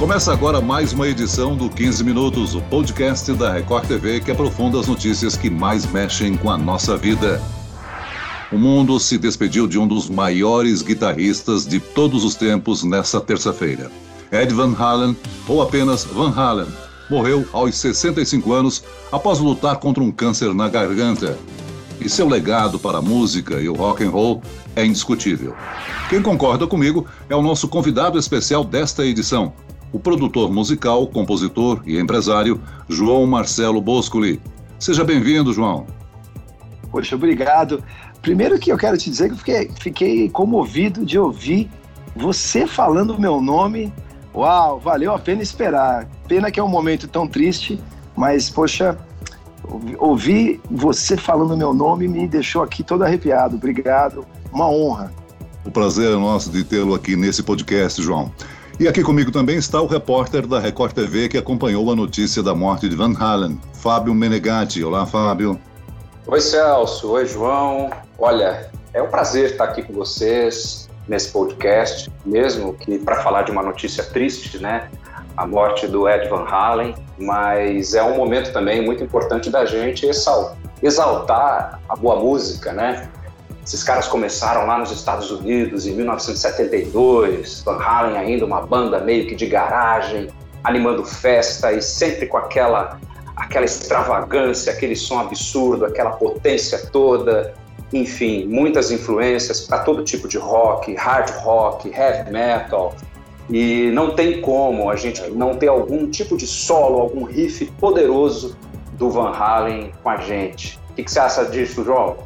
Começa agora mais uma edição do 15 Minutos, o podcast da Record TV que aprofunda as notícias que mais mexem com a nossa vida. O mundo se despediu de um dos maiores guitarristas de todos os tempos nessa terça-feira. Ed Van Halen, ou apenas Van Halen, morreu aos 65 anos após lutar contra um câncer na garganta. E seu legado para a música e o rock and roll é indiscutível. Quem concorda comigo é o nosso convidado especial desta edição, o produtor musical, compositor e empresário João Marcelo Boscoli. Seja bem-vindo, João. Poxa, obrigado. Primeiro que eu quero te dizer que eu fiquei, fiquei comovido de ouvir você falando o meu nome. Uau, valeu a pena esperar. Pena que é um momento tão triste, mas, poxa, ouvir você falando o meu nome me deixou aqui todo arrepiado. Obrigado, uma honra. O prazer é nosso de tê-lo aqui nesse podcast, João. E aqui comigo também está o repórter da Record TV que acompanhou a notícia da morte de Van Halen, Fábio Menegatti. Olá, Fábio. Oi, Celso. Oi, João. Olha, é um prazer estar aqui com vocês nesse podcast, mesmo que para falar de uma notícia triste, né? A morte do Ed Van Halen, mas é um momento também muito importante da gente exaltar a boa música, né? Esses caras começaram lá nos Estados Unidos em 1972, Van Halen ainda uma banda meio que de garagem, animando festa e sempre com aquela aquela extravagância, aquele som absurdo, aquela potência toda, enfim, muitas influências para todo tipo de rock, hard rock, heavy metal. E não tem como a gente não ter algum tipo de solo, algum riff poderoso do Van Halen com a gente. O que, que você acha disso, João?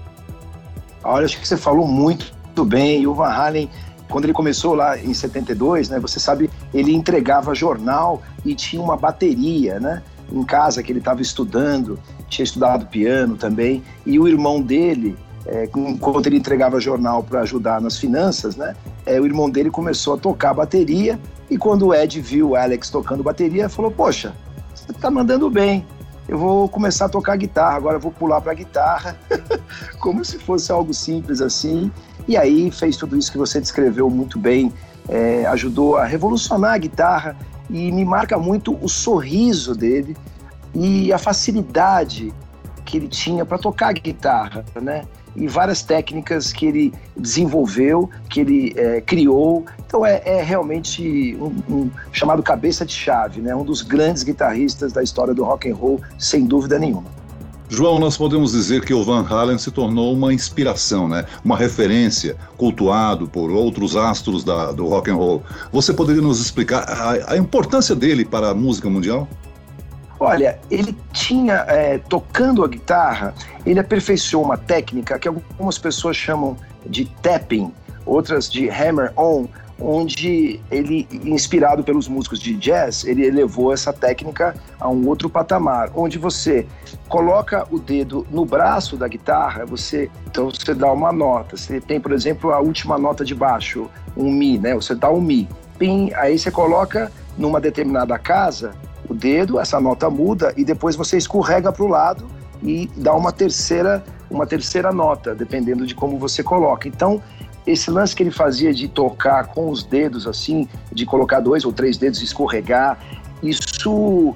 Olha, acho que você falou muito bem. E o Van Halen, quando ele começou lá em 72, né, você sabe, ele entregava jornal e tinha uma bateria, né? Em casa que ele estava estudando, tinha estudado piano também. E o irmão dele, é, enquanto ele entregava jornal para ajudar nas finanças, né? É, o irmão dele começou a tocar bateria. E quando o Ed viu o Alex tocando bateria, falou: Poxa, você está mandando bem eu vou começar a tocar guitarra, agora vou pular para guitarra, como se fosse algo simples assim. E aí fez tudo isso que você descreveu muito bem, é, ajudou a revolucionar a guitarra e me marca muito o sorriso dele e a facilidade que ele tinha para tocar guitarra, né? E várias técnicas que ele desenvolveu, que ele é, criou. Então é, é realmente um, um, chamado cabeça de chave, né? um dos grandes guitarristas da história do rock and roll, sem dúvida nenhuma. João, nós podemos dizer que o Van Halen se tornou uma inspiração, né? uma referência, cultuado por outros astros da, do rock and roll. Você poderia nos explicar a, a importância dele para a música mundial? Olha, ele tinha, é, tocando a guitarra, ele aperfeiçoou uma técnica que algumas pessoas chamam de tapping, outras de hammer-on, onde ele, inspirado pelos músicos de jazz, ele elevou essa técnica a um outro patamar, onde você coloca o dedo no braço da guitarra, você então você dá uma nota. Você tem, por exemplo, a última nota de baixo, um mi, né? Você dá um mi, pim, aí você coloca numa determinada casa o dedo, essa nota muda e depois você escorrega para o lado e dá uma terceira, uma terceira nota, dependendo de como você coloca. Então, esse lance que ele fazia de tocar com os dedos assim, de colocar dois ou três dedos e escorregar, isso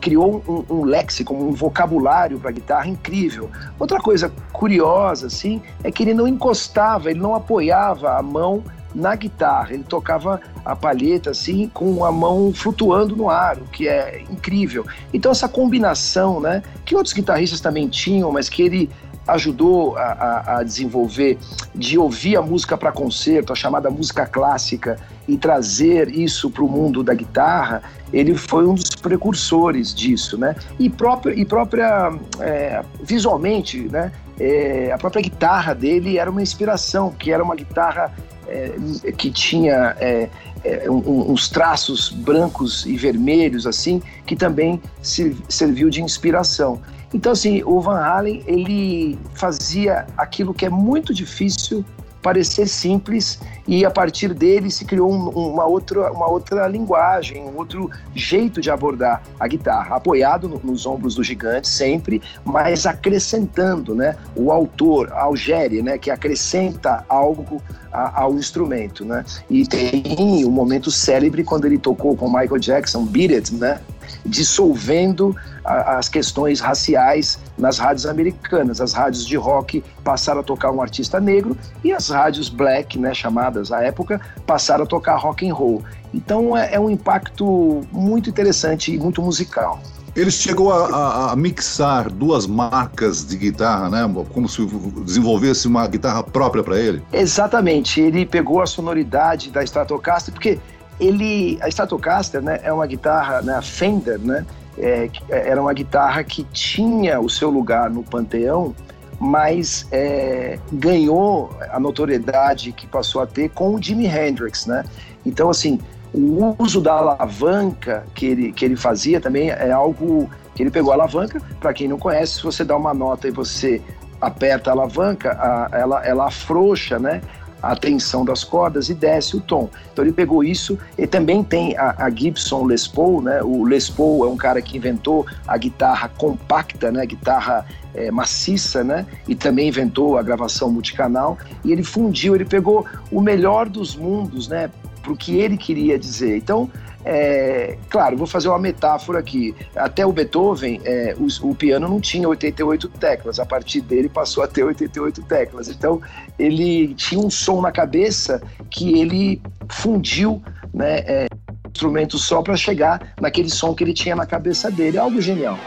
criou um, um léxico, um vocabulário para guitarra incrível. Outra coisa curiosa assim é que ele não encostava, ele não apoiava a mão na guitarra. Ele tocava a palheta assim com a mão flutuando no ar, o que é incrível. Então essa combinação, né, que outros guitarristas também tinham, mas que ele ajudou a, a, a desenvolver de ouvir a música para concerto, a chamada música clássica, e trazer isso para o mundo da guitarra, ele foi um dos precursores disso, né? E própria, e própria é, visualmente, né? É, a própria guitarra dele era uma inspiração, que era uma guitarra é, que tinha é, é, um, uns traços brancos e vermelhos assim, que também se, serviu de inspiração. Então assim, o Van Halen ele fazia aquilo que é muito difícil parecer simples e a partir dele se criou um, uma, outra, uma outra linguagem, um outro jeito de abordar a guitarra, apoiado no, nos ombros do gigante sempre, mas acrescentando, né, o autor, a Algéria, né, que acrescenta algo a, ao instrumento, né? E tem um momento célebre quando ele tocou com Michael Jackson, Beat It, né? Dissolvendo a, as questões raciais nas rádios americanas. As rádios de rock passaram a tocar um artista negro e as rádios black, né, chamadas à época, passaram a tocar rock and roll. Então é, é um impacto muito interessante e muito musical. Ele chegou a, a, a, mixar duas marcas de guitarra, né? Como se desenvolvesse uma guitarra própria para ele. Exatamente. Ele pegou a sonoridade da Stratocaster, porque ele, a Stratocaster, né, é uma guitarra, né, Fender, né? É, era uma guitarra que tinha o seu lugar no panteão, mas é, ganhou a notoriedade que passou a ter com o Jimi Hendrix, né? Então, assim, o uso da alavanca que ele, que ele fazia também é algo que ele pegou a alavanca. Para quem não conhece, se você dá uma nota e você aperta a alavanca, a, ela, ela afrouxa, né? A tensão das cordas e desce o tom. Então ele pegou isso e também tem a, a, Gibson Les Paul, né? O Les Paul é um cara que inventou a guitarra compacta, né? Guitarra é, maciça, né? E também inventou a gravação multicanal e ele fundiu, ele pegou o melhor dos mundos, né? Para o que ele queria dizer. Então é, claro, vou fazer uma metáfora aqui. Até o Beethoven, é, o, o, piano não tinha 88 teclas, a partir dele passou a ter 88 teclas. Então, ele tinha um som na cabeça que ele fundiu, né? É, instrumento só para chegar naquele som que ele tinha na cabeça dele. Algo genial.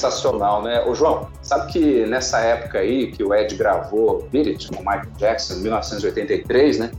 Sensacional, né? O João, sabe que nessa época aí que o Ed gravou Beat It com o Michael Jackson, em 1983, né?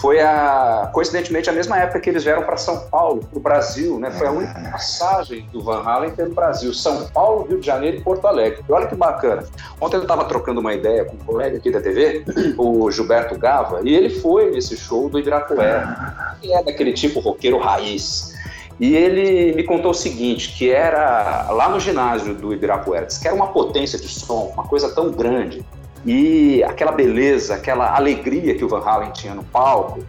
Foi a, coincidentemente a mesma época que eles vieram para São Paulo, para o Brasil, né? Foi a única passagem do Van Halen pelo Brasil, São Paulo, Rio de Janeiro e Porto Alegre. E olha que bacana. Ontem eu estava trocando uma ideia com um colega aqui da TV, o Gilberto Gava, e ele foi nesse show do Ibirapuera. E é daquele tipo roqueiro raiz e ele me contou o seguinte, que era lá no ginásio do Ibirapuera, que era uma potência de som, uma coisa tão grande, e aquela beleza, aquela alegria que o Van Halen tinha no palco,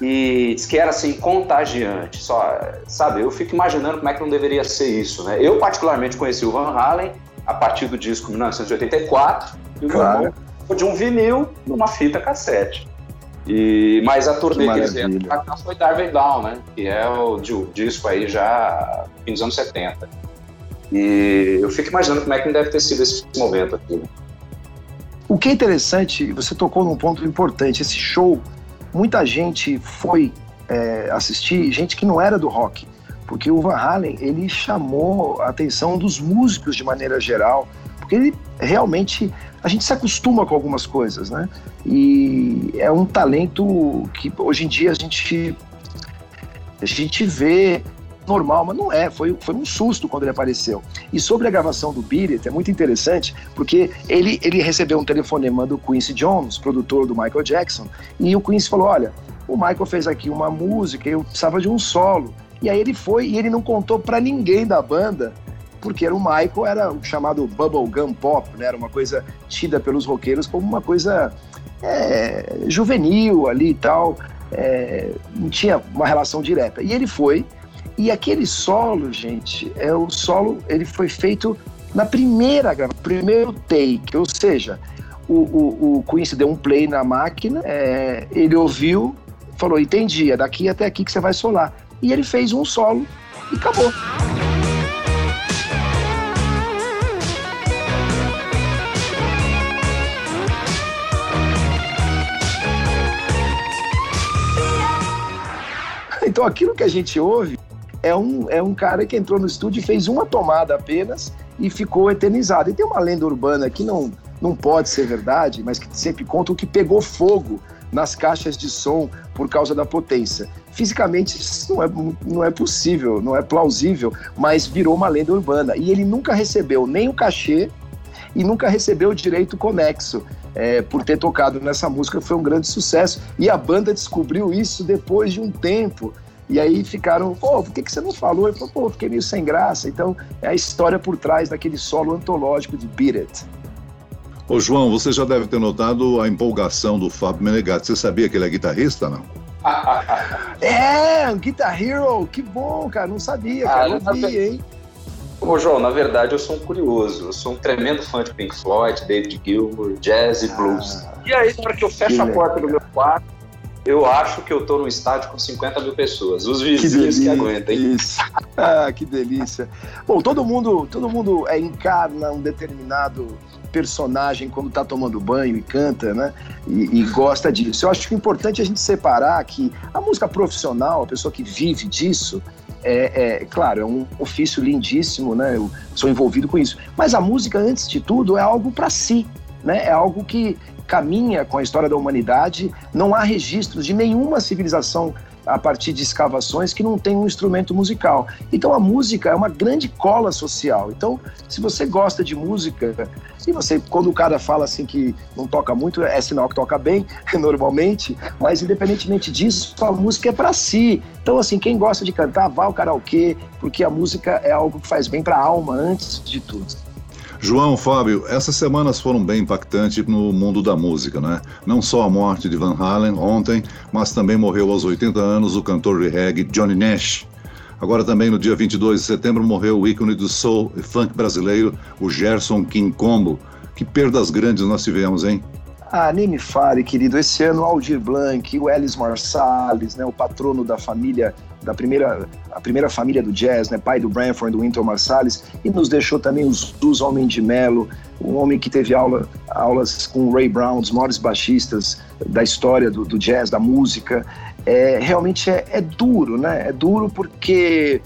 e diz que era assim contagiante. Só, sabe, eu fico imaginando como é que não deveria ser isso, né? Eu particularmente conheci o Van Halen a partir do disco 1984 e o claro. de um vinil numa fita cassete. E, mas a turnê que, que eles vieram pra cá foi Darwin Down, né? Que é o, o disco aí já fim dos anos 70. E eu fico imaginando como é que deve ter sido esse momento aqui. Né? O que é interessante, você tocou num ponto importante, esse show, muita gente foi é, assistir, gente que não era do rock, porque o Van Halen, ele chamou a atenção dos músicos de maneira geral, porque ele realmente a gente se acostuma com algumas coisas, né? E é um talento que hoje em dia a gente a gente vê normal, mas não é. Foi, foi um susto quando ele apareceu. E sobre a gravação do It, é muito interessante, porque ele, ele recebeu um telefonema do Quincy Jones, produtor do Michael Jackson, e o Quincy falou: Olha, o Michael fez aqui uma música, eu precisava de um solo. E aí ele foi e ele não contou para ninguém da banda porque era o Michael era o chamado bubblegum pop, né? Era uma coisa tida pelos roqueiros como uma coisa é, juvenil ali e tal, é, não tinha uma relação direta. E ele foi, e aquele solo, gente, é o solo, ele foi feito na primeira primeiro take, ou seja, o, o, o Quincy deu um play na máquina, é, ele ouviu, falou, entendi, é daqui até aqui que você vai solar. E ele fez um solo e acabou. Então aquilo que a gente ouve é um, é um cara que entrou no estúdio e fez uma tomada apenas e ficou eternizado. E tem uma lenda urbana que não, não pode ser verdade, mas que sempre conta o que pegou fogo nas caixas de som por causa da potência. Fisicamente isso não é, não é possível, não é plausível, mas virou uma lenda urbana. E ele nunca recebeu nem o cachê e nunca recebeu o direito conexo é, por ter tocado nessa música, foi um grande sucesso. E a banda descobriu isso depois de um tempo. E aí ficaram, pô, por que, que você não falou? Ele falou, pô, fiquei meio sem graça. Então, é a história por trás daquele solo antológico de Beat It. Ô João, você já deve ter notado a empolgação do Fábio Menegatti. Você sabia que ele é guitarrista, não? é, um Guitar Hero, que bom, cara, não sabia, cara, ah, não vi, hein? Ô, João, na verdade eu sou um curioso, eu sou um tremendo fã de Pink Floyd, David Gilmour, jazz e blues. Ah, e aí, na hora que eu fecho que a porta do meu quarto, eu acho que eu tô num estádio com 50 mil pessoas. Os vizinhos que, que aguentam. Isso. Ah, que delícia. Bom, todo mundo, todo mundo é, encarna um determinado personagem quando está tomando banho e canta, né? E, e, gosta disso. Eu acho que é importante a gente separar que a música profissional, a pessoa que vive disso, é, é, claro, é um ofício lindíssimo, né? Eu sou envolvido com isso. Mas a música, antes de tudo, é algo para si, né? É algo que caminha com a história da humanidade. Não há registros de nenhuma civilização a partir de escavações que não tem um instrumento musical. Então a música é uma grande cola social. Então, se você gosta de música, e você, quando o cara fala assim que não toca muito, é sinal que toca bem, normalmente, mas independentemente disso, a música é para si. Então, assim, quem gosta de cantar, vá ao karaokê, porque a música é algo que faz bem para a alma antes de tudo. João, Fábio, essas semanas foram bem impactantes no mundo da música, né? Não só a morte de Van Halen ontem, mas também morreu aos 80 anos o cantor de reggae Johnny Nash. Agora também no dia 22 de setembro morreu o ícone do soul e funk brasileiro, o Gerson King Combo. Que perdas grandes nós tivemos, hein? Ah, nem me fale, querido. Esse ano, Aldir Blanc, o Ellis Marsalis, né, o patrono da família, da primeira, a primeira família do jazz, né, pai do Branford, do Wynton Marsalis, e nos deixou também os dos Homem de Melo, um homem que teve aula, aulas com Ray Brown, os maiores baixistas da história do, do jazz, da música. É, realmente é, é, duro, né? É duro porque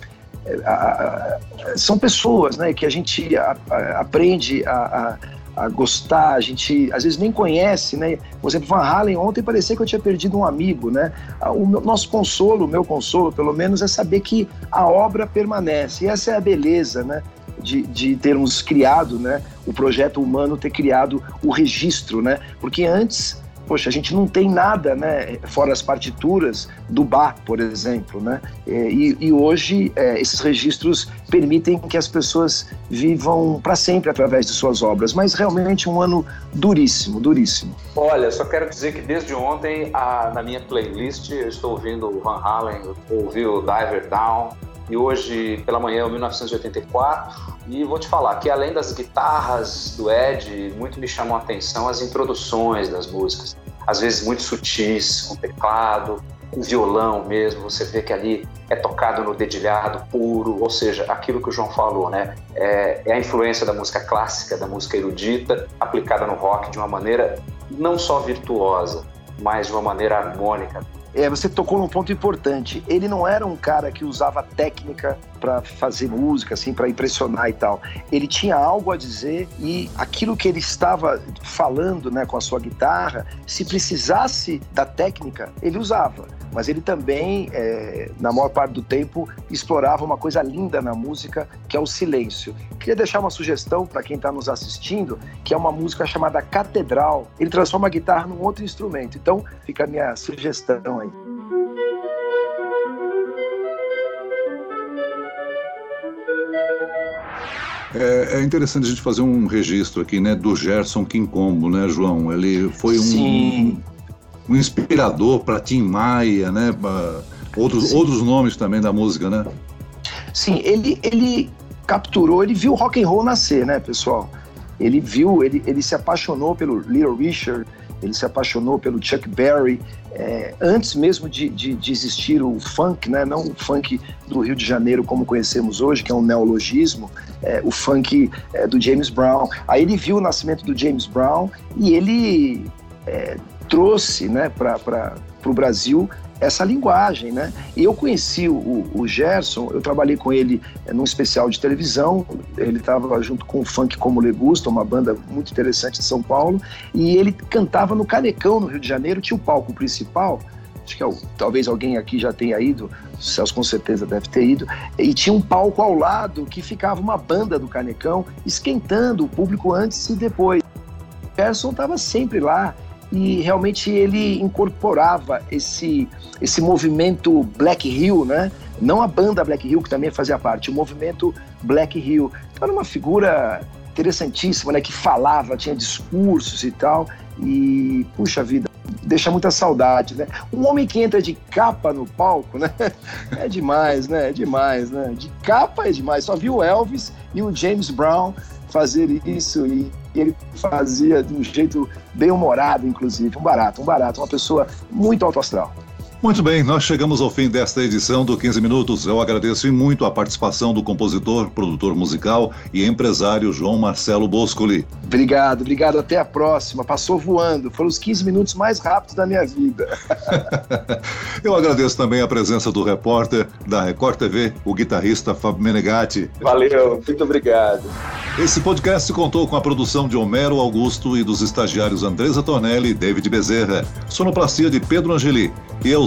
é, a, a, são pessoas, né, que a gente a, aprende a a gostar, a gente às vezes nem conhece, né? Por exemplo, Van Halen, ontem parecia que eu tinha perdido um amigo, né? O meu, nosso consolo, o meu consolo, pelo menos, é saber que a obra permanece. E essa é a beleza, né? De, de termos criado, né? O projeto humano ter criado o registro, né? Porque antes poxa, a gente não tem nada, né, fora as partituras do Bach, por exemplo, né? E, e hoje é, esses registros permitem que as pessoas vivam para sempre através de suas obras, mas realmente um ano duríssimo, duríssimo. Olha, só quero dizer que desde ontem a, na minha playlist eu estou ouvindo Van Halen, ouvi o Diver Down, e hoje pela manhã, 1984. E vou te falar que além das guitarras do Ed, muito me chamou a atenção as introduções das músicas às vezes muito sutis, com teclado, com violão mesmo, você vê que ali é tocado no dedilhado puro, ou seja, aquilo que o João falou, né? É, é, a influência da música clássica, da música erudita, aplicada no rock de uma maneira não só virtuosa, mas de uma maneira harmônica. É, você tocou num ponto importante. Ele não era um cara que usava técnica para fazer música, assim, para impressionar e tal. Ele tinha algo a dizer e aquilo que ele estava falando, né, com a sua guitarra, se precisasse da técnica, ele usava. Mas ele também, é, na maior parte do tempo, explorava uma coisa linda na música, que é o silêncio. Queria deixar uma sugestão para quem está nos assistindo, que é uma música chamada Catedral. Ele transforma a guitarra num outro instrumento. Então, fica a minha sugestão aí. É, é, interessante a gente fazer um registro aqui, né, do Gerson Quincombo, né, João? Ele foi um, um inspirador para Tim Maia, né? Outros, outros nomes também da música, né? Sim, ele, ele capturou, ele viu o rock and roll nascer, né, pessoal? Ele viu, ele, ele se apaixonou pelo Little Richard, ele se apaixonou pelo Chuck Berry, é, antes mesmo de, de, de, existir o funk, né? não o funk do Rio de Janeiro como conhecemos hoje, que é um neologismo, é, o funk é, do James Brown. Aí ele viu o nascimento do James Brown e ele é, trouxe né, para o Brasil essa linguagem, né? E eu conheci o, o, Gerson, eu trabalhei com ele é, num especial de televisão, ele estava junto com o Funk Como Le Gusta, uma banda muito interessante de São Paulo, e ele cantava no Canecão, no Rio de Janeiro, tinha o palco principal, acho que é talvez alguém aqui já tenha ido, o Celso com certeza deve ter ido, e tinha um palco ao lado que ficava uma banda do Canecão esquentando o público antes e depois. O Gerson estava sempre lá e realmente ele incorporava esse, esse movimento Black Hill, né? Não a banda Black Hill, que também fazia parte, o movimento Black Hill. Então era uma figura interessantíssima, né? Que falava, tinha discursos e tal. E, puxa vida, deixa muita saudade, né? Um homem que entra de capa no palco, né? É demais, né? É demais, né? De capa é demais. Só viu o Elvis e o James Brown fazer isso e ele fazia de um jeito bem humorado, inclusive. Um barato, um barato. Uma pessoa muito alto astral. Muito bem, nós chegamos ao fim desta edição do 15 Minutos. Eu agradeço muito a participação do compositor, produtor musical e empresário João Marcelo Boscoli. Obrigado, obrigado. Até a próxima. Passou voando. Foram os 15 minutos mais rápidos da minha vida. Eu agradeço também a presença do repórter da Record TV, o guitarrista Fábio Menegatti. Valeu, muito obrigado. Esse podcast contou com a produção de Homero Augusto e dos estagiários Andresa Tornelli e David Bezerra. Sonoplastia de Pedro Angeli. E eu,